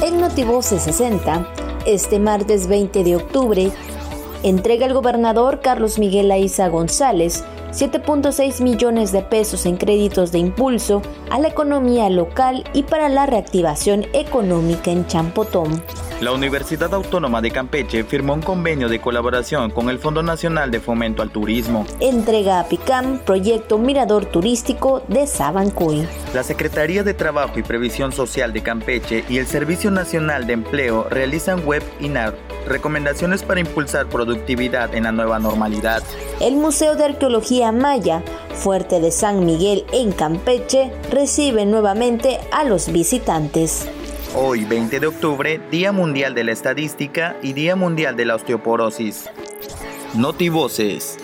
En Notivoce 60, este martes 20 de octubre, entrega el gobernador Carlos Miguel Aiza González 7.6 millones de pesos en créditos de impulso a la economía local y para la reactivación económica en Champotón. La Universidad Autónoma de Campeche firmó un convenio de colaboración con el Fondo Nacional de Fomento al Turismo. Entrega a PICAM proyecto Mirador Turístico de Sabancuy. La Secretaría de Trabajo y Previsión Social de Campeche y el Servicio Nacional de Empleo realizan webinar recomendaciones para impulsar productividad en la nueva normalidad. El Museo de Arqueología Maya, Fuerte de San Miguel en Campeche, recibe nuevamente a los visitantes. Hoy, 20 de octubre, Día Mundial de la Estadística y Día Mundial de la Osteoporosis. Notivoces